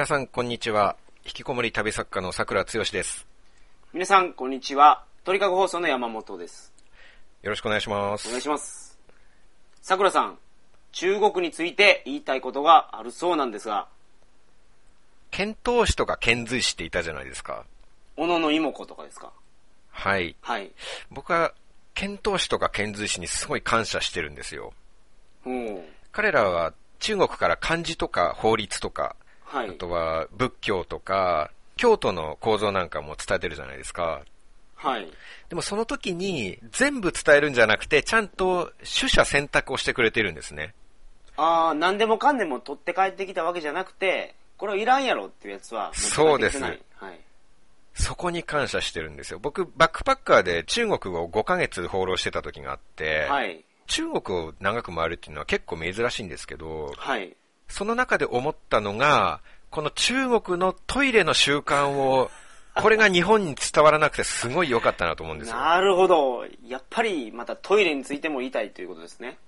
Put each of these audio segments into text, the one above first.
皆さん、こんにちは。引きこもり旅作家の桜剛です。皆さん、こんにちは。鳥かご放送の山本です。よろしくお願いします。お願いします。桜さん、中国について言いたいことがあるそうなんですが、遣唐使とか遣隋使っていたじゃないですか。小野の妹子とかですか？はい。はい。僕は、遣唐使とか遣隋使にすごい感謝してるんですよ。うん。彼らは中国から漢字とか法律とか、はいあ。とは仏教とか、京都の構造なんかも伝えてるじゃないですか。はい。でもその時に全部伝えるんじゃなくて、ちゃんと取捨選択をしてくれてるんですね。ああ、何でもかんでも取って帰ってきたわけじゃなくて、これはいらんやろっていうやつは持って帰ってきてない、そうはい。そこに感謝してるんですよ。僕、バックパッカーで中国を5ヶ月放浪してた時があって、はい。中国を長く回るっていうのは結構珍しいんですけど、はい。その中で思ったのが、この中国のトイレの習慣を、これが日本に伝わらなくてすごい良かったなと思うんですよ。なるほど。やっぱりまたトイレについても言いたいということですね。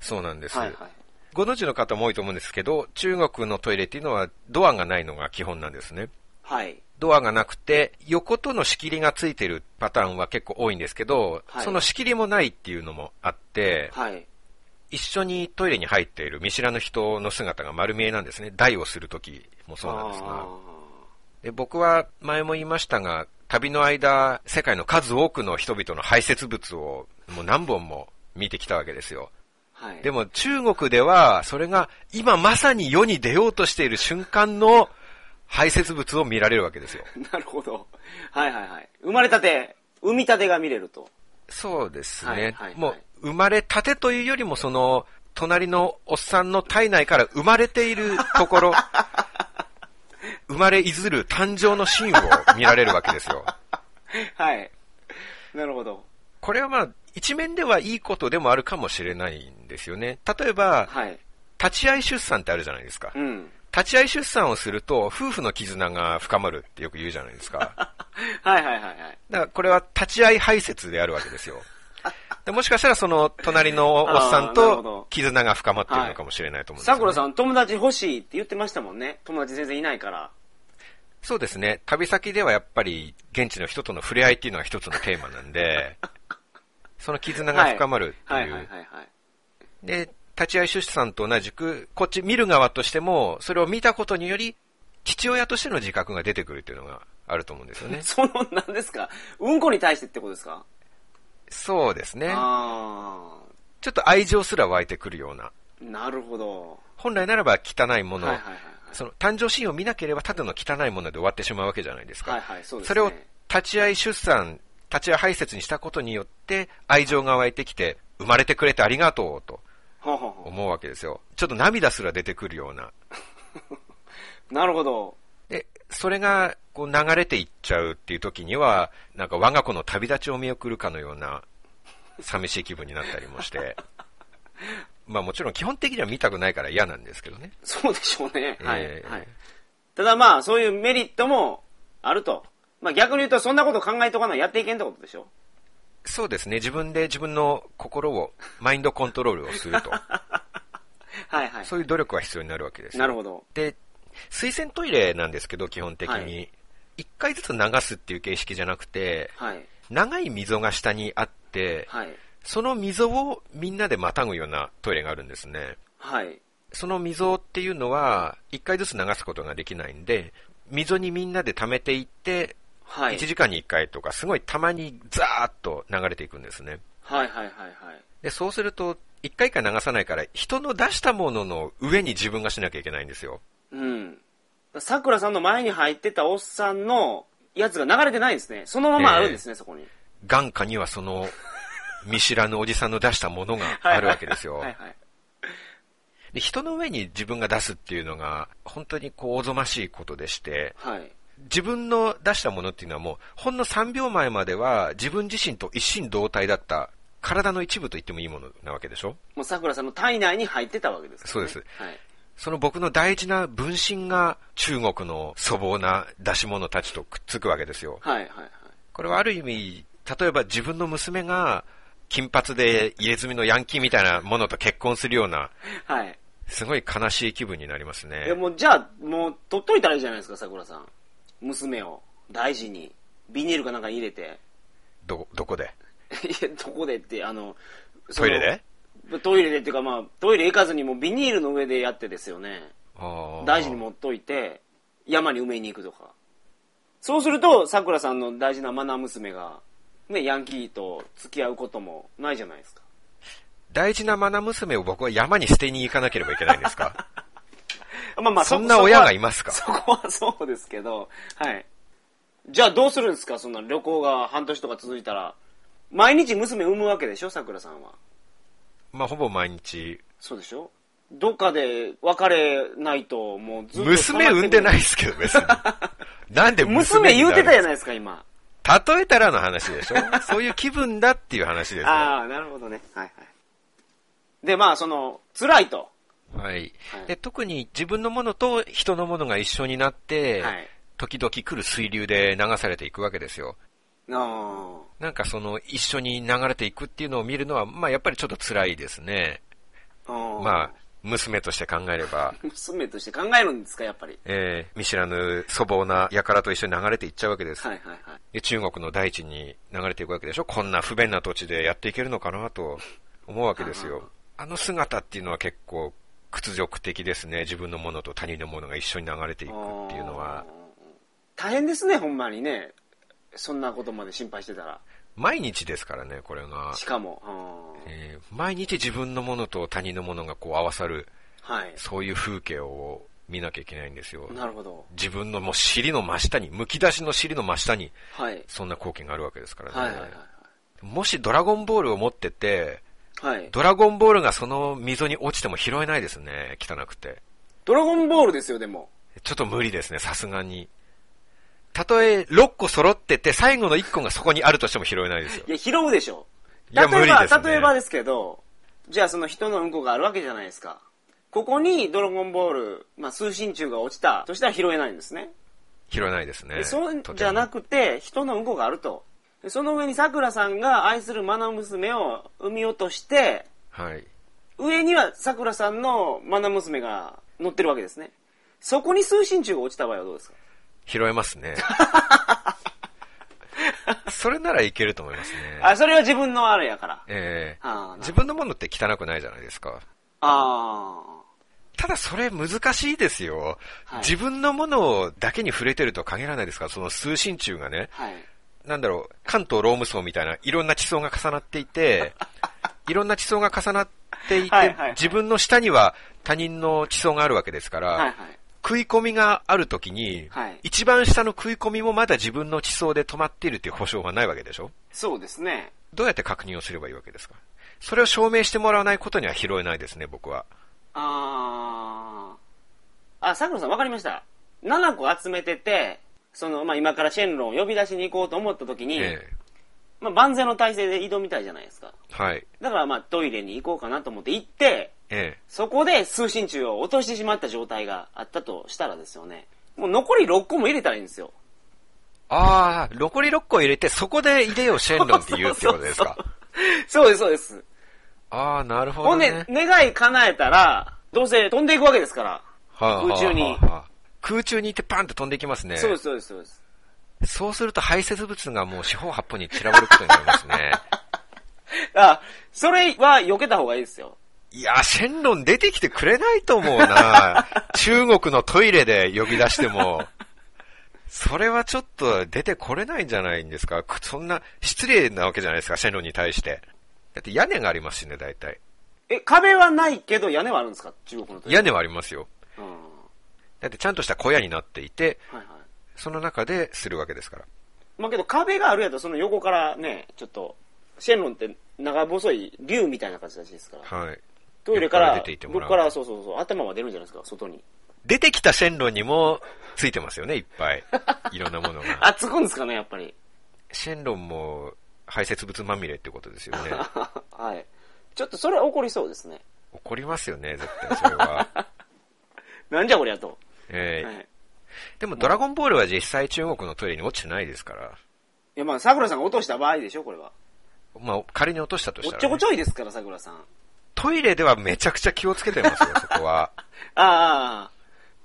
そうなんです。はいはい。ご存知の方も多いと思うんですけど、中国のトイレっていうのはドアがないのが基本なんですね。はい。ドアがなくて、横との仕切りがついてるパターンは結構多いんですけど、はいその仕切りもないっていうのもあって、はい。一緒にトイレに入っている見知らぬ人の姿が丸見えなんですね。台をするときもそうなんですが。あで僕は前も言いましたが、旅の間、世界の数多くの人々の排泄物をもう何本も見てきたわけですよ。ーはい。でも中国では、それが今まさに世に出ようとしている瞬間の排泄物を見られるわけですよ。なるほど。はいはいはい。生まれたて、産みたてが見れると。そうですね。はいはいはいもう、生まれたてというよりも、その、隣のおっさんの体内から生まれているところ、生まれいずる誕生のシーンを見られるわけですよ。はい。なるほど。これはまあ、一面ではいいことでもあるかもしれないんですよね。例えば、はい。立ち会い出産ってあるじゃないですか。うん。立ち会い出産をすると、夫婦の絆が深まるってよく言うじゃないですか。はいはいはいはい。だからこれは立ち会い排泄であるわけですよ。でもしかしたらその隣のおっさんと絆が深まっているのかもしれないと思うんですよ、ね桜さん、友達欲しいって言ってましたもんね。友達全然いないから。そうですね。旅先ではやっぱり現地の人との触れ合いっていうのは一つのテーマなんで、その絆が深まるってはいいう。で、立ち会い出産と同じく、こっち見る側としても、それを見たことにより、父親としての自覚が出てくるっていうのがあると思うんですよね。その、何ですか？うんこに対してってことですか？そうですね。あちょっと愛情すら湧いてくるような。ー。なるほど。本来ならば汚いもの、はいはいはいはい。その誕生シーンを見なければただの汚いもので終わってしまうわけじゃないですか。はいはい、そうですね。それを立ち会い出産、立ち会い排泄にしたことによって愛情が湧いてきて、生まれてくれてありがとうと思うわけですよ。ちょっと涙すら出てくるような。う なるほど。で、それがこう流れていっちゃうっていう時には、なんか我が子の旅立ちを見送るかのような寂しい気分になったりもして。まあもちろん基本的には見たくないから嫌なんですけどね。そうでしょうね。はい、えーはい。ただまあ、そういうメリットもあると。まあ逆に言うと、そんなこと考えとかないやっていけんってことでしょそうですね。自分で自分の心を、マインドコントロールをすると。はいはい。そういう努力は必要になるわけですよなるほど。で、水洗トイレなんですけど、基本的はに。一、回ずつ流すっていう形式じゃなくて、はい。長い溝が下にあって、はい。その溝をみんなでまたぐようなトイレがあるんですね。はい。その溝っていうのは、一回ずつ流すことができないんで、溝にみんなで溜めていって、はい。1時間に1回とか、すごいたまにザーッと流れていくんですね。はいはいはいはい。で、そうすると、一回一回流さないから、人の出したものの上に自分がしなきゃいけないんですよ。うん。さくらさんの前に入ってたおっさんのやつが流れてないんですね。そのままあるんですね、そこに。眼下にはその、見知らぬおじさんの出したものがあるわけですよ。はいはい。で人の上に自分が出すっていうのが、本当にこう、おぞましいことでして、はい。自分の出したものっていうのはもう、ほんの3秒前までは自分自身と一心同体だった、体の一部と言ってもいいものなわけでしょ？もうさくらさんの体内に入ってたわけですね。そうですはい。その僕の大事な分身が中国の粗暴な出し物たちとくっつくわけですよ。はいはいはい。これはある意味、例えば自分の娘が金髪で入れ墨のヤンキーみたいなものと結婚するような、はい。すごい悲しい気分になりますね。え、もう、じゃあ、もう、取っといたらいいじゃないですか、桜さん。娘を。大事に。ビニールかなんかに入れて。ど、どこで？いや、どこでって、あのトイレで？トイレでっていうか、まあ、トイレ行かずにもうビニールの上でやってですよね。大事に持っといて、山に埋めに行くとか。そうすると、桜さんの大事なマナー娘が、ね、ヤンキーと付き合うこともないじゃないですか。大事なマナ娘を僕は山に捨てに行かなければいけないんですか？まあまあ、そんな親がいますか？そこはそこはそうですけど、はい。じゃあどうするんですか？そんな旅行が半年とか続いたら。毎日娘産むわけでしょ？桜さんは。まあ、ほぼ毎日。そうでしょ？どっかで別れないと、もうずっと。娘産んでないですけど、別に。なんで娘娘言うてたじゃいないですか、今。例えたらの話でしょ？そういう気分だっていう話ですよ。ああ、なるほどね。はいはい。で、まあ、その、辛いと。はいはいで。特に自分のものと人のものが一緒になって、はい。時々来る水流で流されていくわけですよ。あなんかその一緒に流れていくっていうのを見るのは、まあやっぱりちょっと辛いですね。まあ、娘として考えれば、娘として考えるんですか、やっぱり。えー見知らぬ粗暴な輩と一緒に流れていっちゃうわけです。はいはいはい。で中国の大地に流れていくわけでしょこんな不便な土地でやっていけるのかなと思うわけですよ。あの姿っていうのは結構屈辱的ですね。自分のものと他人のものが一緒に流れていくっていうのは。大変ですね、ほんまにね。そんなことまで心配してたら。毎日ですからね、これが。しかも。えー毎日自分のものと他人のものがこう合わさる、はい。そういう風景を見なきゃいけないんですよ。なるほど。自分のもう尻の真下に、剥き出しの尻の真下に、はい。そんな光景があるわけですからね。はいはいはいもしドラゴンボールを持ってて、はい。はい。ドラゴンボールがその溝に落ちても拾えないですね、汚くて。ドラゴンボールですよ、でも。ちょっと無理ですね、さすがに。たとえ6個揃ってて、最後の1個がそこにあるとしても拾えないですよい。や、拾うでしょ。いや例えば、無理ですね例えばですけど、じゃあその人のうんこがあるわけじゃないですか。ここにドラゴンボール、まあ、通信中が落ちたとしたら拾えないんですね。拾えないですね。でそうじゃなくて、人のうんこがあると。でその上に桜さんが愛するマナ娘を産み落として、はい。上には桜さんのマナ娘が乗ってるわけですね。そこに通信中が落ちた場合はどうですか？拾えますね。それならいけると思いますね。あ、それは自分のあれやから。ええあー自分のものって汚くないじゃないですか。あただそれ難しいですよ。はい自分のものだけに触れてると限らないですか？ら、その通信中がね、あ。はい。なんだろう、関東ローム層みたいないろんな地層が重なっていて、いろんな地層が重なっていて、はいはいはい自分の下には他人の地層があるわけですから、はいはい。食い込みがあるときに、はい一番下の食い込みもまだ自分の地層で止まっているっていう保証がないわけでしょ？そうですね。どうやって確認をすればいいわけですか？それを証明してもらわないことには拾えないですね、僕は。あー。あ、桜さん分かりました。7個集めてて、その、まあ、今からシェンロンを呼び出しに行こうと思った時に、えまあ、万全の体制で挑みたいじゃないですか。えはい。だからまあ、トイレに行こうかなと思って行って、ええそこで通信中を落としてしまった状態があったとしたらですよね。もう残り6個も入れたらいいんですよ。ああ、残り6個入れて、そこで入れようシェンロンって言うってことですか？そうです、そうです。ああ、なるほほんどねで。、願い叶えたら、どうせ飛んでいくわけですから。はあはあ空中にはあはあ空中に行ってパンって飛んでいきますね。そうです、そうです、そうです。そうすると排泄物がもう四方八方に散らばることになりますね。あ、それは避けた方がいいですよ。いや、シェンロン出てきてくれないと思うな。中国のトイレで呼び出しても。それはちょっと出てこれないんじゃないんですか？くそんな失礼なわけじゃないですか、シェンロンに対して。だって屋根がありますしね、大体。え、壁はないけど屋根はあるんですか？中国のトイレ屋根はありますよ。うん。はだってちゃんとした小屋になっていて、いはい。その中でするわけですから。まあけど壁があるやとその横からね、ちょっと、シェンロンって長細い竜みたいな形ですから。はい。トイレから、出ててもらう僕からそうそうそう、頭は出るんじゃないですか、外に。出てきたシェンロンにもついてますよね、いっぱい。いろんなものが。あ、つくんですかね、やっぱり。シェンロンも排泄物まみれってことですよね。はい。ちょっとそれは起こりそうですね。怒りますよね、絶対それは。なんじゃこりゃと。えーはい。いでもドラゴンボールは実際中国のトイレに落ちてないですから。や、まあ、桜さんが落とした場合でしょ、これは。まあ、仮に落としたとしおったちょこら、ね、ちょいですから、桜さん。トイレではめちゃくちゃ気をつけてますよ、そこは。ああ、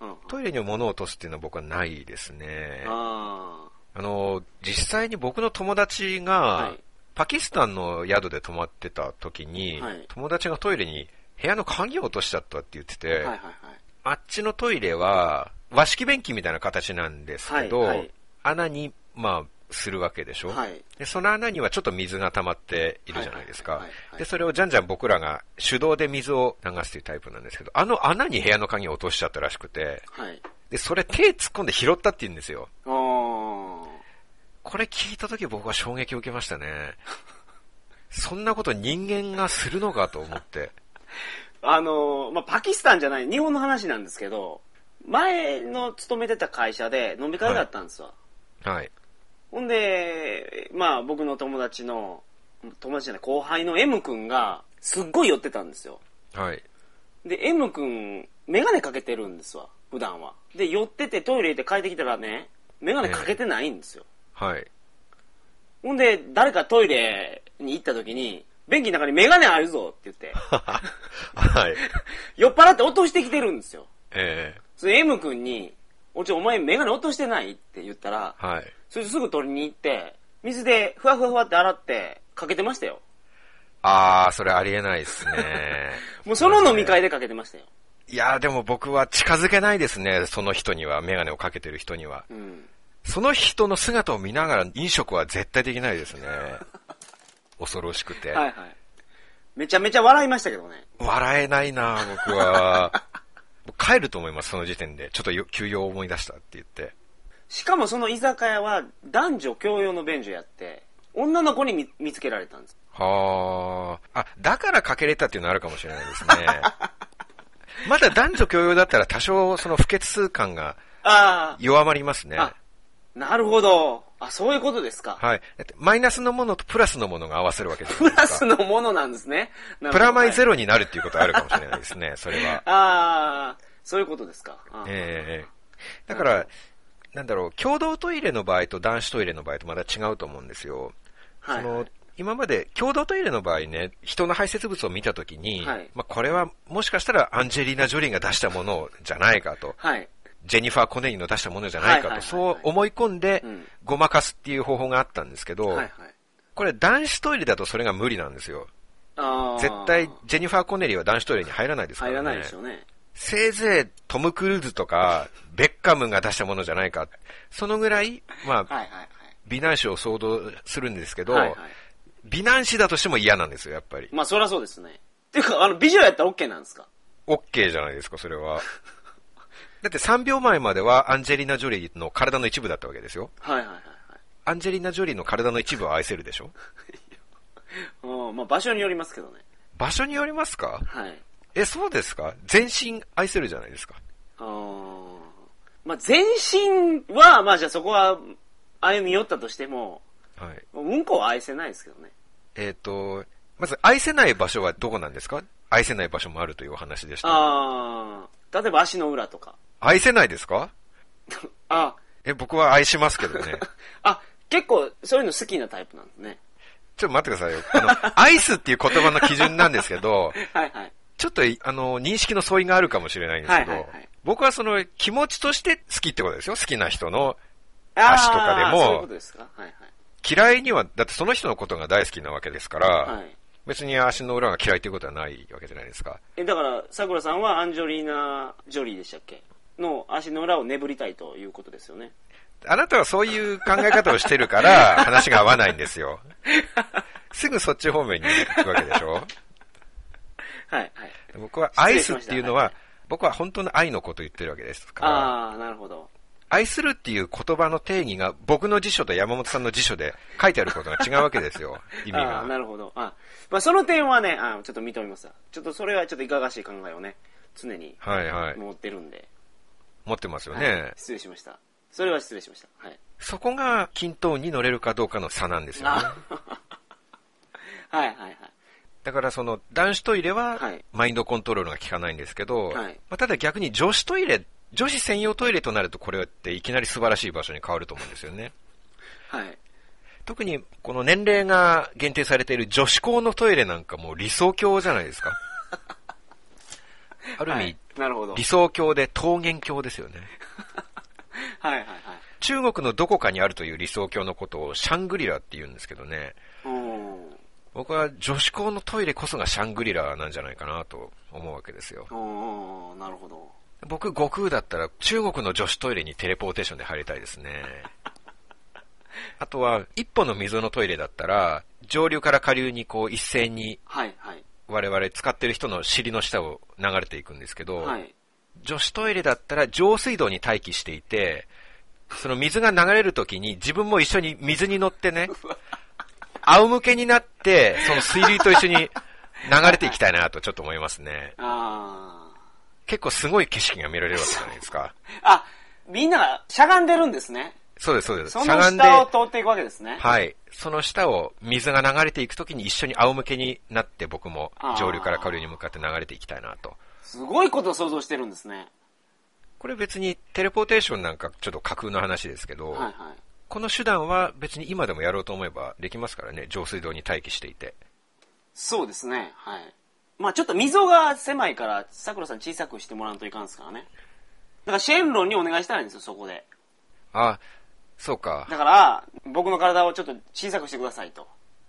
うん。トイレに物を落とすっていうのは僕はないですね。ああの、実際に僕の友達が、はいパキスタンの宿で泊まってた時に、はい友達がトイレに部屋の鍵を落としちゃったって言ってて、あ。はいはいはい。あっちのトイレは和式便器みたいな形なんですけど、はいはい穴に、まあ、するわけでしょ、はい。で、その穴にはちょっと水が溜まっているじゃないですかはいはいはいはい。で、それをじゃんじゃん僕らが手動で水を流すというタイプなんですけど、あの穴に部屋の鍵を落としちゃったらしくて、はい。で、それ手突っ込んで拾ったって言うんですよ。これ聞いた時僕は衝撃を受けましたね。そんなこと人間がするのかと思って。あの、まあ、パキスタンじゃない、日本の話なんですけど、前の勤めてた会社で飲み会があったんですわ。はい。ほんで、まあ僕の友達の、友達じゃない、後輩の M 君が、すっごい寄ってたんですよ。はい。で、M 君、メガネかけてるんですわ、普段は。で、寄っててトイレ行って帰ってきたらね、メガネかけてないんですよ。はい。ほんで、誰かトイレに行った時に、便器の中にメガネあるぞって言って、はい。酔っ払って落としてきてるんですよ。えそれ M 君に、おちお前メガネ落としてないって言ったら、えはい。それですぐ取りに行って、水でふわふわふわって洗って、かけてましたよ。あー、それありえないですね。もうその飲み会でかけてましたよ。いやーでも僕は近づけないですね、その人には、メガネをかけてる人には。うん。その人の姿を見ながら飲食は絶対できないですね。恐ろしくて。はいはい。めちゃめちゃ笑いましたけどね。笑えないな僕は。帰ると思います、その時点で。ちょっとよ休養を思い出したって言って。しかもその居酒屋は男女共用の便所やって、女の子に見見つけられたんです。はあ。あ、だからかけれたっていうのあるかもしれないですね。まだ男女共用だったら多少その不潔感があ弱まりますね。なるほど。あ、そういうことですか。はい。マイナスのものとプラスのものが合わせるわけじゃないプラ。スのものなんですね。プラマイゼはいロになるっていうことはあるかもしれないですね、それは。ああ、そういうことですか。あええだから、なんだろう、共同トイレの場合と男子トイレの場合とまだ違うと思うんですよ。はい、その今まで共同トイレの場合ね、人の排泄物を見たときに、はいまあ、これはもしかしたらアンジェリーナ・ジョリーが出したものじゃないかと、はい。ジェニファー・コネリーの出したものじゃないかと、そう思い込んでうん、ごまかすっていう方法があったんですけど、はいはい。これ男子トイレだとそれが無理なんですよ。絶対、ジェニファー・コネリーは男子トイレに入らないですからね。入らないでしょうね。せいぜいトム・クルーズとか、ベッカムが出したものじゃないか。そのぐらい、まあ、はいはいはい。美男子を想像するんですけど、はいはい。美男子だとしても嫌なんですよ、やっぱり。まあそりゃそうですね。っていうか、あの、美女やったら OK なんですか？OK じゃないですか、それは。だって3秒前まではアンジェリーナ・ジョリーの体の一部だったわけですよ。はいはいはいはい。アンジェリーナ・ジョリーの体の一部を愛せるでしょうん、まあ場所によりますけどね。場所によりますかはい。え、そうですか？全身愛せるじゃないですか。あーまあ全身は、まあじゃあそこは歩み寄ったとしても、はい。うんこは愛せないですけどね。えっ、と、まず愛せない場所はどこなんですか？愛せない場所もあるというお話でした。ああ、例えば足の裏とか。愛せないですか？あ、え、僕は愛しますけどね。あ、結構そういうの好きなタイプなんですね。ちょっと待ってくださいよ。あの、アイスっていう言葉の基準なんですけど、はいはい。ちょっと、あの、認識の相違があるかもしれないんですけど、はいはいはい僕はその気持ちとして好きってことですよ。好きな人の足とかでもそういうことですか？はいはい。嫌いには、だってその人のことが大好きなわけですから、はい。別に足の裏が嫌いということはないわけじゃないですか。え、だから、桜さんはアンジョリーナ・ジョリーでしたっけ？の足の裏を眠りたいということですよね。あなたはそういう考え方をしてるから、話が合わないんですよ。すぐそっち方面に行くわけでしょ？はいはい。僕は愛すっていうのは、はい僕は本当の愛のことを言ってるわけですから、ああ、なるほど。愛するっていう言葉の定義が僕の辞書と山本さんの辞書で書いてあることが違うわけですよ、意味ああ、なが。るほど。あまあ、その点はね、あちょっと認めますわちょっとそれはちょっといかがわしい考えをね、常にはいはい。持ってるんで。持ってますよはいね。失礼しました。それは失礼しました。はい。そこが均等に乗れるかどうかの差なんですよね。はいはいはい。だからその男子トイレははいマインドコントロールが効かないんですけど、はいまあ、ただ逆に女子トイレ、女子専用トイレとなるとこれっていきなり素晴らしい場所に変わると思うんですよね。はい。特にこの年齢が限定されている女子校のトイレなんかもう理想郷じゃないですか。ある意味、はいなるほど。理想郷で桃源郷ですよね。はいはいはい。中国のどこかにあるという理想郷のことをシャングリラって言うんですけどね。おー僕は女子校のトイレこそがシャングリラなんじゃないかなと思うわけですよ。おーなるほど。僕、悟空だったら中国の女子トイレにテレポーテーションで入りたいですね。あとは、一歩の溝のトイレだったら、上流から下流にこう一斉にはいはい。我々使ってる人の尻の下を流れていくんですけど、はい。女子トイレだったら上水道に待機していて、その水が流れるときに自分も一緒に水に乗ってね、仰向けになって、その水流と一緒に流れていきたいなとちょっと思いますね。あ結構すごい景色が見られるわけじゃないですか。ー。あ、みんながしゃがんでるんですね。そうです、そうです。そのしゃがんで、下を通っていくわけですね。はい。その下を水が流れていくときに一緒に仰向けになって僕も上流から下流に向かって流れていきたいなと。すごいことを想像してるんですね。これ別にテレポーテーションなんかちょっと架空の話ですけど、はいはい。この手段は別に今でもやろうと思えばできますからね、上水道に待機していて。そうですね。はい。まあちょっと溝が狭いから、桜さん小さくしてもらうといかんですからね。だからシェンロンにお願いしたらいいんですよ、そこで。あ、そうか。だから、僕の体をちょっと小さくしてくださいと。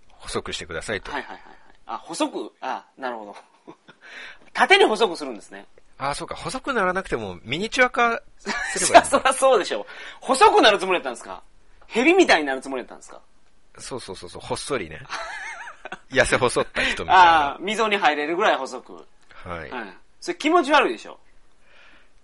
細くしてくださいと。はいはいはいはい。あ、細く、あ、なるほど。縦に細くするんですね。あ、そうか。細くならなくてもミニチュア化すれそばいい そりゃそうでしょう。細くなるつもりだったんですか？蛇みたいになるつもりだったんですか？そうそうそうそう、ほっそりね。痩せ細った人みたいああな。、溝に入れるぐらい細く。はい。はい。それ気持ち悪いでしょ？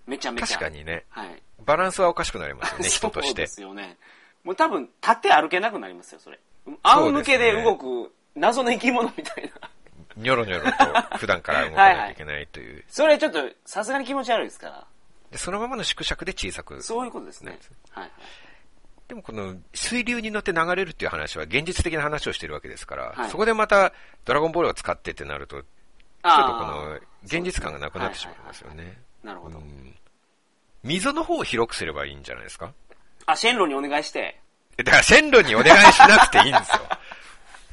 めちゃめちゃ。確か。にね、はい。バランスはおかしくなりますよね、人としてそうで。すよね。もう多分、立って歩けなくなりますよ、それ。仰向けで動く謎の生き物みたいな。ニョロニョロと 普段から動かないといけないという。それちょっと、さすがに気持ち悪いですから。でそのままの縮尺で小さく。そういうことですね。はい。でもこの水流に乗って流れるっていう話は現実的な話をしてるわけですから、はいそこでまたドラゴンボールを使ってってなると、ちょっとこの現実感がなくなってしまいますよね。なるほど。うん溝の方を広くすればいいんじゃないですか？あ、シェンロンにお願いして。だから線路にお願いしなくていいんですよ。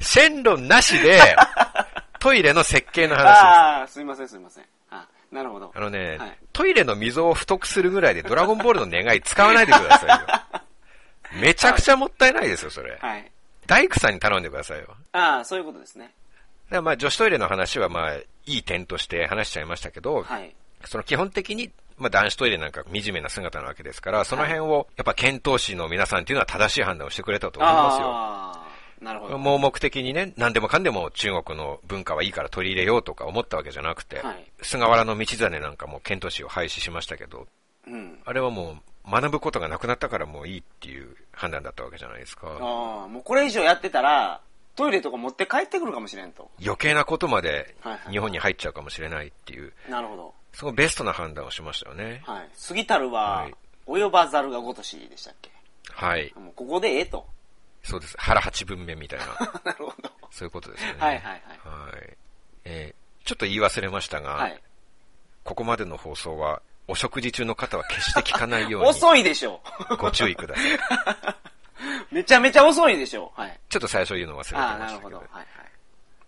線路なしで、トイレの設計の話です。ああ、すいませんすいません。あなるほどあ。のね、はいトイレの溝を太くするぐらいでドラゴンボールの願い使わないでくださいよ。めちゃくちゃもったいないですよ、それ。はい。大工さんに頼んでくださいよ。ああ、そういうことですね。らまあ女子トイレの話はまあいい点として話しちゃいましたけど、はい。その基本的にまあ男子トイレなんか惨めな姿なわけですから、その辺をやっぱ検討士の皆さんっていうのは正しい判断をしてくれたと思いますよ。ああ、なるほど。盲目的にね、何でもかんでも中国の文化はいいから取り入れようとか思ったわけじゃなくて、はい菅原道真なんかも遣唐使を廃止しましたけど、うん。あれはもう学ぶことがなくなったからもういいっていう判断だったわけじゃないですか。ああ、もうこれ以上やってたら、トイレとか持って帰ってくるかもしれんと。余計なことまで日本に入っちゃうかもしれないっていう、なるほど。そのベストな判断をしましたよね。はい。過ぎたるははい、及ばざるがごとしでしたっけ？はい。もうここでええと。そうです。腹八分目みたいな、なるほど。そういうことですよね。はいはいはい。はい。えーちょっと言い忘れましたが、はい。ここまでの放送は、お食事中の方は決して聞かないように遅いでしょご注意ください。う。めちゃめちゃ遅いでしょう。はい。ちょっと最初言うの忘れてああ、ましたけどなるほど。、はい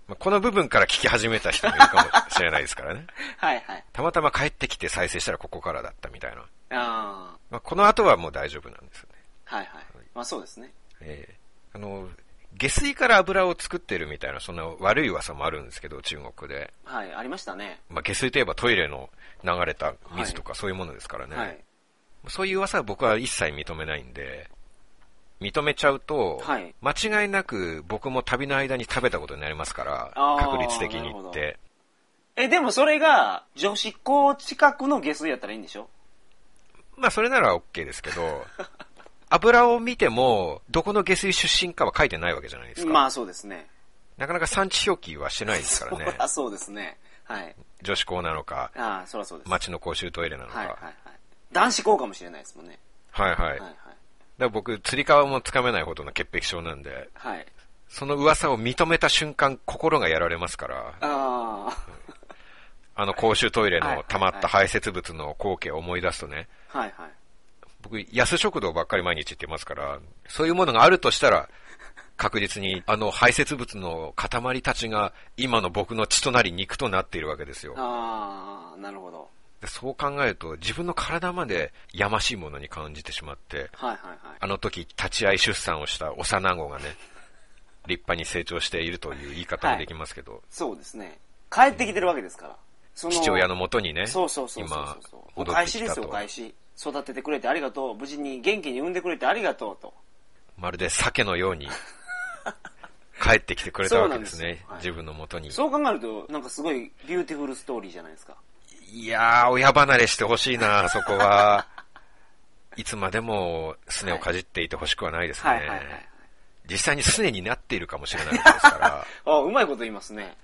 まあこの部分から聞き始めた人もいるかもしれないですからね。はい。はいはい。たまたま帰ってきて再生したらここからだったみたいな。ああ、まあ、この後はもう大丈夫なんですよね。はいはい。まあそうですね。ええあの、下水から油を作ってるみたいな、そんな悪い噂もあるんですけど、中国で。はい、ありましたね。まあ、下水といえばトイレの流れた水とかそういうものですからね。はい。そういう噂は僕は一切認めないんで、認めちゃうと、はい間違いなく僕も旅の間に食べたことになりますから、確率的に言って。え、でもそれが、女子校近くの下水やったらいいんでしょ？まあそれなら OK ですけど、油を見ても、どこの下水出身かは書いてないわけじゃないですか。まあそうですね。なかなか産地表記はしてないですからねそ。りゃそうですね。はい。女子校なのか、ああ、そそうです。町の公衆トイレなのか。はいはいはい。男子校かもしれないですもんね。はいはい。はいはい。だから僕、釣り革もつかめないほどの潔癖症なんで、はい。その噂を認めた瞬間、心がやられますから、ああ、あの公衆トイレはいの溜まった排泄物の光景を思い出すとね、はいはい。僕、安食堂ばっかり毎日行ってますから、そういうものがあるとしたら、確実にあの排泄物の塊たちが今の僕の血となり肉となっているわけですよ。ああ、なるほど。でそう考えると自分の体までやましいものに感じてしまって、はいはいはい。あの時立ち会い出産をした幼子がね、立派に成長しているという言い方もできますけど、そうですね。帰ってきてるわけですから。そ父親のもとにね、そうそうそうそう今そう。お返しですよ、お。返し。育ててくれてありがとう。無事に元気に産んでくれてありがとうと。まるで鮭のように 帰ってきてくれたわけですねすよ。はい自分のもとに。そう考えると、なんかすごい beautiful story じゃないですか。いやー、親離れしてほしいな、そこは。いつまでもすねをかじっていてほしくはないですね。はいはいはい。実際にすねになっているかもしれないですから。あ、うまいこと言いますね。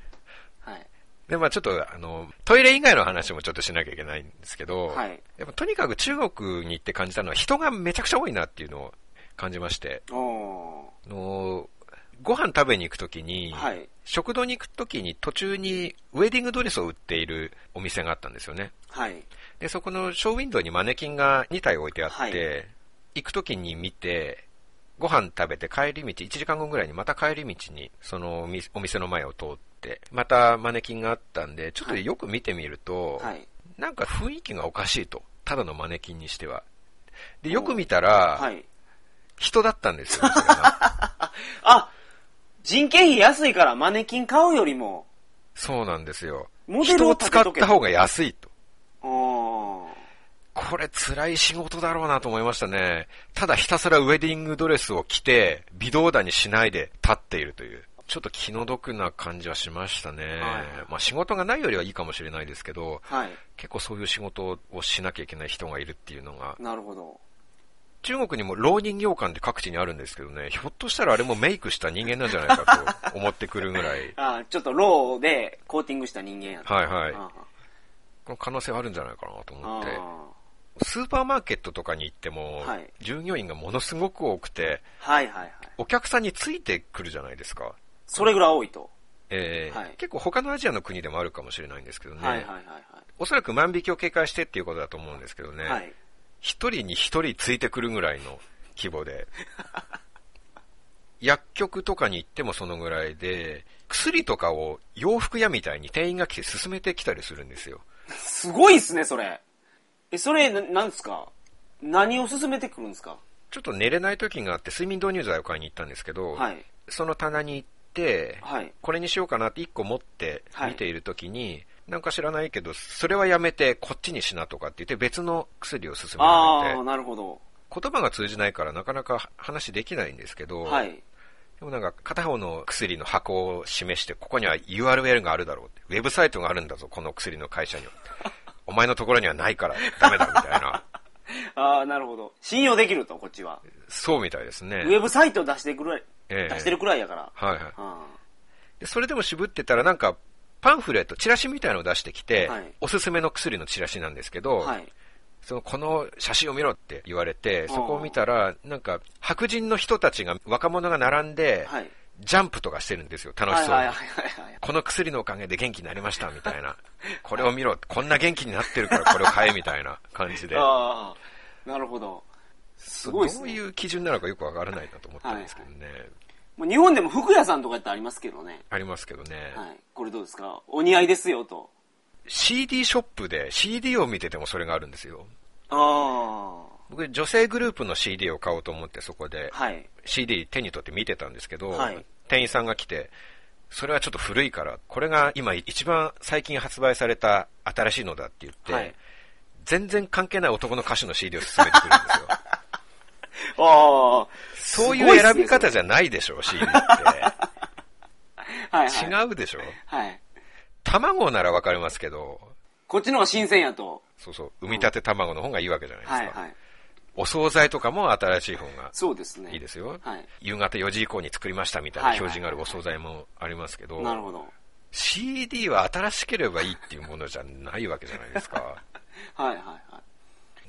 はい。で、まあちょっと、あの、トイレ以外の話もちょっとしなきゃいけないんですけど、はいやっぱとにかく中国に行って感じたのは人がめちゃくちゃ多いなっていうのを感じまして、のご飯食べに行くときに、ーはい。食堂に行くときに途中にウェディングドレスを売っているお店があったんですよね。はい。で、そこのショーウィンドウにマネキンが2体置いてあって、はい行くときに見て、ご飯食べて帰り道、1時間後ぐらいにまた帰り道に、そのお店お店の前を通って、またマネキンがあったんで、ちょっとよく見てみると、はい。なんか雰囲気がおかしいと。ただのマネキンにしては。で、よく見たら、はい。人だったんですよ。あ人件費安いからマネキン買うよりも、そうなんですよ。モデルを人を使った方が安いと。これ辛い仕事だろうなと思いましたね。ただひたすらウェディングドレスを着て、微動だにしないで立っているという。ちょっと気の毒な感じはしましたね。はいまあ仕事がないよりはいいかもしれないですけど、はい。結構そういう仕事をしなきゃいけない人がいるっていうのが、なるほど。中国にも老人形館って各地にあるんですけどね、ひょっとしたらあれもメイクした人間なんじゃないかと思ってくるぐらい、あちょっとローでコーティングした人間や。はいはいあこの可能性はあるんじゃないかなと思って。あスーパーマーケットとかに行っても、はい従業員がものすごく多くて、はいはいはい。お客さんについてくるじゃないですか。それぐらい多いと。えーはい結構他のアジアの国でもあるかもしれないんですけどね。はいはいはいおそらく万引きを警戒してっていうことだと思うんですけどね。はい。はい。一人に一人ついてくるぐらいの規模で。薬局とかに行ってもそのぐらいで、薬とかを洋服屋みたいに店員が来て進めてきたりするんですよ。すごいっすね、それ。え、それ、ななんですか？何を進めてくるんですか？ちょっと寝れない時があって睡眠導入剤を買いに行ったんですけど、はい。その棚に行って、はい。これにしようかなって1個持ってはい見ているときに、なんか知らないけど、それはやめてこっちにしなとかって言って別の薬を勧めらああ、れて、なるほど。言葉が通じないからなかなか話できないんですけど、はい。でもなんか片方の薬の箱を示して、ここには URL があるだろうウェブサイトがあるんだぞ、この薬の会社には。お前のところにはないからダメだみたいな。ああ、なるほど。信用できると、こっちは。そうみたいですね。ウェブサイト出してくらい、ええ出してるくらいやから。はいはい。あでそれでも渋ってたらなんか、パンフレット、チラシみたいのを出してきて、はいおすすめの薬のチラシなんですけど、あはい。そのこの写真を見ろって言われて、そこを見たら、なんか白人の人たちが、若者が並んで、はい。ジャンプとかしてるんですよ、楽しそうに。この薬のおかげで元気になりましたみたいな。これを見ろ、こんな元気になってるからこれを買えみたいな感じで。ああ、なるほど。すごいっすね。どういう基準なのかよくわからないなと思ったんですけどね。もう日本でも服屋さんとかやってありますけどね。ありますけどね、はい。これどうですか？お似合いですよと。CD ショップで CD を見ててもそれがあるんですよ。あ僕、女性グループの CD を買おうと思ってそこであ。はい。CD 手に取って見てたんですけど、はい店員さんが来て、それはちょっと古いから、これが今一番最近発売された新しいのだって言って、はい全然関係ない男の歌手の CD を勧めてくるんですよ。ああ。そういう選び方じゃないでしょ、CD って。はいはい。違うでしょ。はい。卵ならわかりますけど、こっちの方が新鮮やと。そうそう、産み立て卵の方がいいわけじゃないですか。はいはい。お惣菜とかも新しい方がそうですね。いいですよ。はい。夕方4時以降に作りましたみたいな表示があるお惣菜もありますけど、なるほど。CD は新しければいいっていうものじゃないわけじゃないですか。はいはいはい。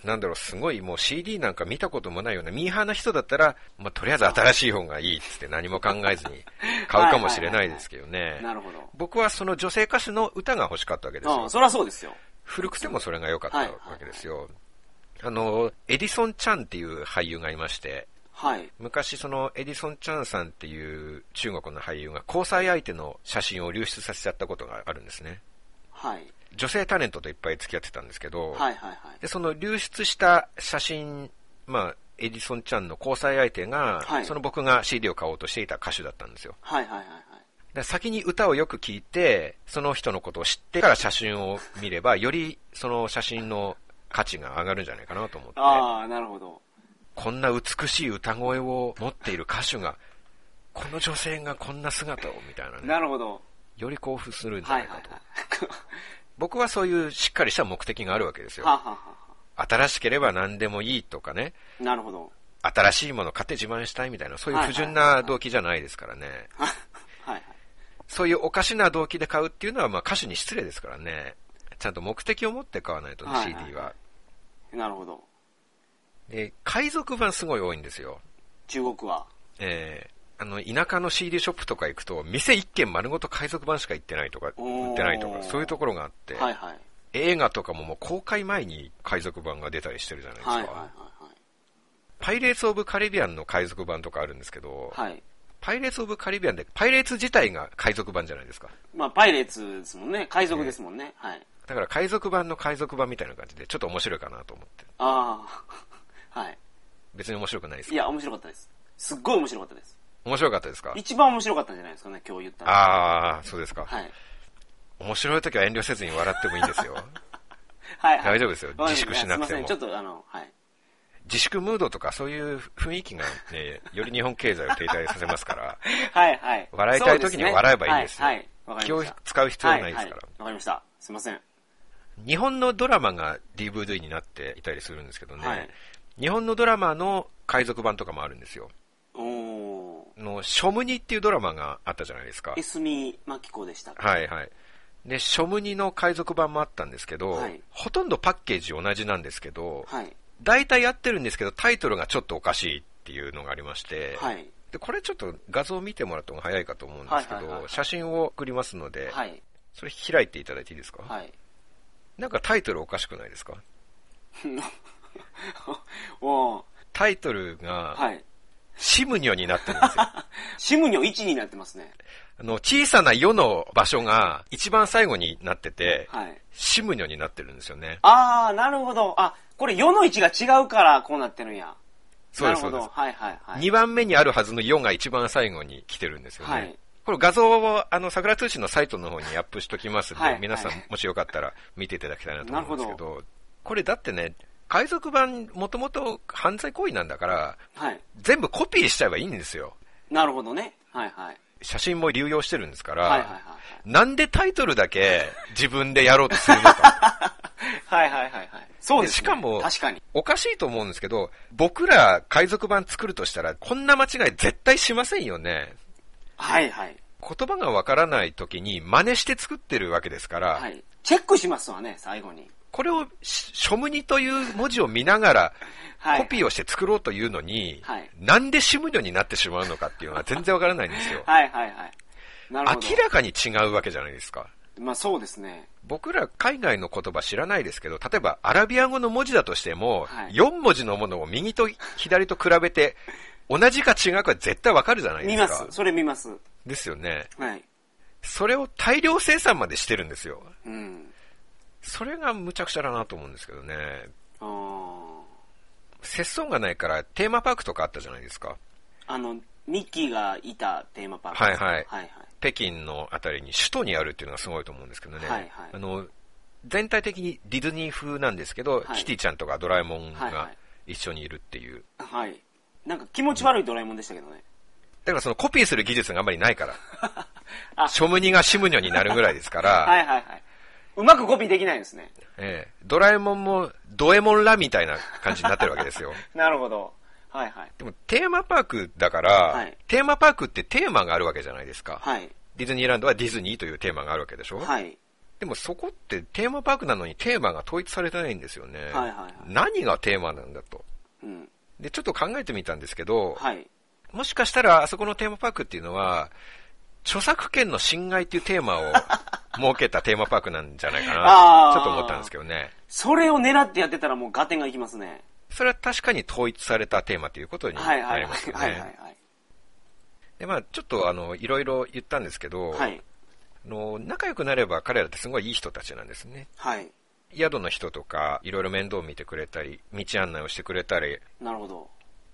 なんだろう、すごいもう CD なんか見たこともないようなミーハーな人だったら、まあ、とりあえず新しい方がいいっつって何も考えずに 買うかもしれないですけどね。なるほど。僕はその女性歌手の歌が欲しかったわけですよああ、。そりゃそうですよ。古くてもそれが良かったわはいはいけですよ。あの、エディソン・チャンっていう俳優がいまして、はい。昔そのエディソン・チャンさんっていう中国の俳優が交際相手の写真を流出させちゃったことがあるんですね。はい。女性タレントといっぱい付き合ってたんですけど、はいはいはい。で、その流出した写真、まあ、エディソンちゃんの交際相手が、はいその僕が CD を買おうとしていた歌手だったんですよ。はいはいはいはい。で先に歌をよく聞いて、その人のことを知ってから写真を見れば、よりその写真の価値が上がるんじゃないかなと思って、ああ、なるほど。こんな美しい歌声を持っている歌手が、この女性がこんな姿をみたいなね、なるほど。より興奮するんじゃないかと。はい。僕はそういうしっかりした目的があるわけですよは。あ、は新しければ何でもいいとかね、あ、なるほど。新しいものを買って自慢したいみたいな、そういう不純ない動機じゃないですからね。はいはい。そういうおかしな動機で買うっていうのは、まあ歌手に失礼ですからね。ちゃんと目的を持って買わないとね、はいはいはい CD は。なるほど。で、海賊版すごい多いんですよ。中国は。えー、あの、田舎の CD ショップとか行くと、店一軒丸ごと海賊版しか行ってないとか、売ってないとか、そういうところがあって、はいはい。映画とかももう公開前に海賊版が出たりしてるじゃないですか。はいはいはいパイレーツ・オブ・カリビアンの海賊版とかあるんですけど、はい。はい。パイレーツ・オブ・カリビアンで、パイレーツ自体が海賊版じゃないですか。まあ、パイレーツですもんね。海賊ですもんね。はい。だから海賊版の海賊版みたいな感じで、ちょっと面白いかなと思って。ああ。はい。別に面白くないですか？いや、面白かったです。すっごい面白かったです。面白かったですか？一番面白かったんじゃないですかね、今日言ったのああ、そうですか。はい。面白い時は遠慮せずに笑ってもいいんですよ。はい、はい。大丈夫ですよ自粛しなくてもちょっとあの、はい。自粛ムードとかそういう雰囲気がね、より日本経済を停滞させますから、はい、はい。笑いたい時には笑えばいいんですよはい、はい。わかり気を。使う必要ないですから。はいはいわかりました。すいません。日本のドラマが DVD になっていたりするんですけどね、はい日本のドラマの海賊版とかもあるんですよ。おー。の、ショムニっていうドラマがあったじゃないですかエ。スミマキコでしたかはいはい。で、ショムニの海賊版もあったんですけど、はいほとんどパッケージ同じなんですけど、はい。大体やってるんですけど、タイトルがちょっとおかしいっていうのがありまして、はい。でこれちょっと画像を見てもらった方が早いかと思うんですけど、写真を送りますので、はい。それ開いていただいていいですか、はい。なんかタイトルおかしくないですか。タイトルが、はい。シムニョになってるんですよ。シムニョ1になってますね。あの、小さな世の場所が一番最後になってて、はい。シムニョになってるんですよね。あー、なるほど。あ、これ世の位置が違うからこうなってるんや。そうです。そうです。はいはいはい。2番目にあるはずの4が一番最後に来てるんですよね。はいこれ画像を、あの、桜通信のサイトの方にアップしときますんで、はい皆さんはいもしよかったら見ていただきたいなと思うんですけなど、これだってね、海賊版もともと犯罪行為なんだから、はい。全部コピーしちゃえばいいんですよ。なるほどね。はいはい。写真も流用してるんですから、はいはいはいなんでタイトルだけ 自分でやろうとするのか。はい。はいはいはいはい。そうです、ね。しかも確かに。おかしいと思うんですけど、僕ら海賊版作るとしたら、こんな間違い絶対しませんよね。はいはい。言葉がわからない時に真似して作ってるわけですから、はい。チェックしますわね、最後に。これをし、書無にという文字を見ながら、はい。コピーをして作ろうというのに、はいなんでシムニョになってしまうのかっていうのは全然わからないんですよ。はいはいはい。明らかに違うわけじゃないですか。まあそうですね。僕ら海外の言葉知らないですけど、例えばアラビア語の文字だとしても、はい4文字のものを右と左と比べて、同じか違うか絶対わかるじゃないですか。見ます。それ見ます。ですよね。はい。それを大量生産までしてるんですよ。うん。それがむちゃくちゃだなと思うんですけどね。節操がないからテーマパークとかあったじゃないですか。あの、ミッキーがいたテーマパーク。はいはいはいはい。北京のあたりに首都にあるっていうのがすごいと思うんですけどね。はいはいあの、全体的にディズニー風なんですけど、はいキティちゃんとかドラえもんがはいはい一緒にいるっていう。はい。なんか気持ち悪いドラえもんでしたけどね。だからそのコピーする技術があんまりないから。あショムニがシムニョになるぐらいですから、はいはいはい。うまくコピーできないんですね。ええドラえもんもドエモンらみたいな感じになってるわけですよ。なるほど。はいはい。でもテーマパークだから、はいテーマパークってテーマがあるわけじゃないですか。はい。ディズニーランドはディズニーというテーマがあるわけでしょ、はい。でもそこってテーマパークなのにテーマが統一されてないんですよね。はいはいはい何がテーマなんだと。うん。で、ちょっと考えてみたんですけど、はい。もしかしたらあそこのテーマパークっていうのは、著作権の侵害っていうテーマを 設けたテーマパークなんじゃないかあな、ーちょっと思ったんですけどね。それを狙ってやってたらもう合点がいきますね。それは確かに統一されたテーマということにはいははいないりますよはいはいね。で、まあちょっとあの、いろいろ言ったんですけど、はい。あの仲良くなれば彼らってすごいいい人たちなんですね。はい。宿の人とか、いろいろ面倒を見てくれたり、道案内をしてくれたり、なるほど。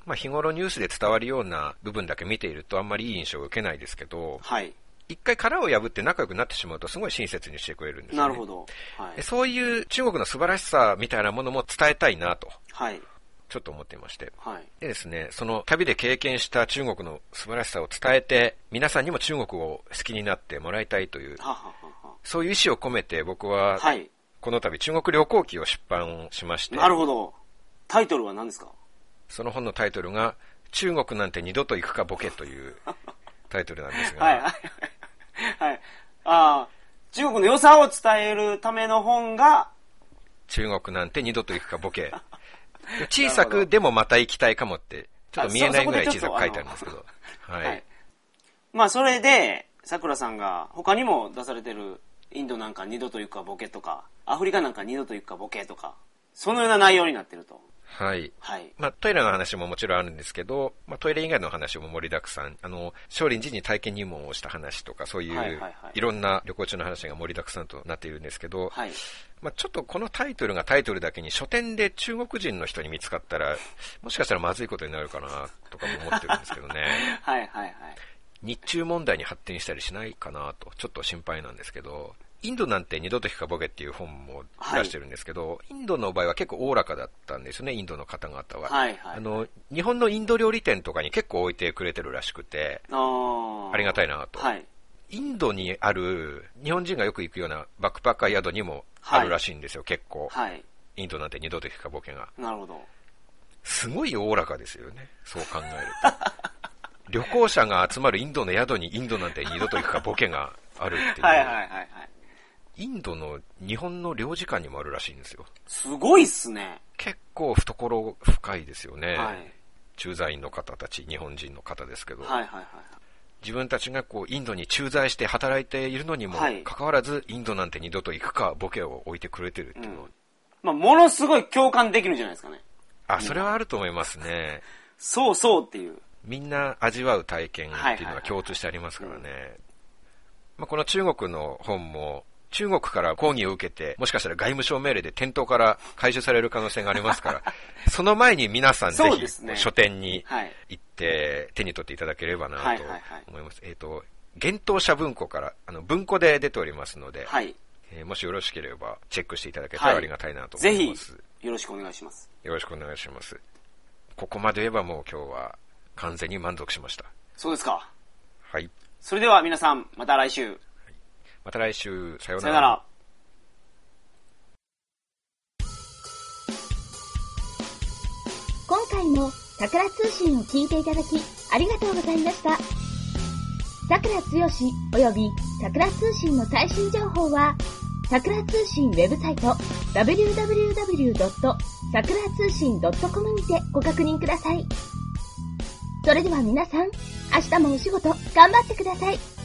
まあ日頃ニュースで伝わるような部分だけ見ているとあんまりいい印象を受けないですけど、はい。一回殻を破って仲良くなってしまうとすごい親切にしてくれるんですよ、ね。なるほど。はいで。そういう中国の素晴らしさみたいなものも伝えたいなと、はい。ちょっと思っていまして。はい。でですね、その旅で経験した中国の素晴らしさを伝えて、皆さんにも中国を好きになってもらいたいという、はははそういう意思を込めて僕はは。、はい。この度中国旅行記を出版しまして、なるほど。タイトルは何ですか？その本のタイトルが、中国なんて二度と行くかボケという タイトルなんですが、はいはいはい。はい。ああ、中国の良さを伝えるための本が、中国なんて二度と行くかボケ。小さくでもまた行きたいかもって、ちょっと見えないぐらい小さく書いてあるんですけど。ははいい。。まあそれで、桜さんが他にも出されてるインドなんか二度と行くかボケとか、アフリカなんか二度と行くかボケとか、そのような内容になってると。はい。はい。まあ、トイレの話ももちろんあるんですけど、まあ、トイレ以外の話も盛りだくさん。あの、少林寺に体験入門をした話とか、そういう、いろんな旅行中の話が盛りだくさんとなっているんですけど、はい。まあ、ちょっとこのタイトルがタイトルだけに書店で中国人の人に見つかったら、もしかしたらまずいことになるかな、とかも思ってるんですけどね。はいはいはい。日中問題に発展したりしないかなと、ちょっと心配なんですけど、インドなんて二度と引くかボケっていう本も出してるんですけど、インドの場合は結構おおらかだったんですよね、インドの方々は。はいはいあの、日本のインド料理店とかに結構置いてくれてるらしくて、ありがたいなと。はい。インドにある、日本人がよく行くようなバックパッカー宿にもあるらしいんですよ、結構。はい。インドなんて二度と引くかボケが。なるほど。すごいおおらかですよね、そう考えると。旅行者が集まるインドの宿にインドなんて二度と行くかボケがあるっていう。はいはいはいはい。インドの日本の領事館にもあるらしいんですよ。すごいっすね。結構懐深いですよね。はい。駐在員の方たち、日本人の方ですけど、はいはいはい。自分たちがこうインドに駐在して働いているのにもはいかかわらず、インドなんて二度と行くかボケを置いてくれてるっていうのは、うんまあ、ものすごい共感できるんじゃないですかね。あ、それはあると思いますね。そうそうっていう。みんな味わう体験っていうのは共通してありますからね。まあ、この中国の本も、中国から抗議を受けて、もしかしたら外務省命令で店頭から回収される可能性がありますから、その前に皆さんぜひ書店にはい。行って手に取っていただければなとはいはいはい思います。えっ、と、幻冬舎文庫から、あの、文庫で出ておりますので、はい。えーもしよろしければチェックしていただけたらはいありがたいなと思ぜひいます。、よろしくお願いします。よろしくお願いします。ここまで言えばもう今日は完全に満足しました。そうですか。はい。それでは皆さん、また来週。また来週、さようさよなら。今回も桜通信を聞いていただきありがとうございました。桜つよし及び桜通信の最新情報は、桜通信ウェブサイト www. 通信 .com にてご確認ください。それでは皆さん、明日もお仕事頑張ってください。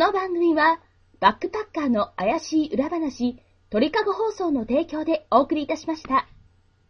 この番組は、バックパッカーの怪しい裏話、鳥かご放送の提供でお送りいたしました。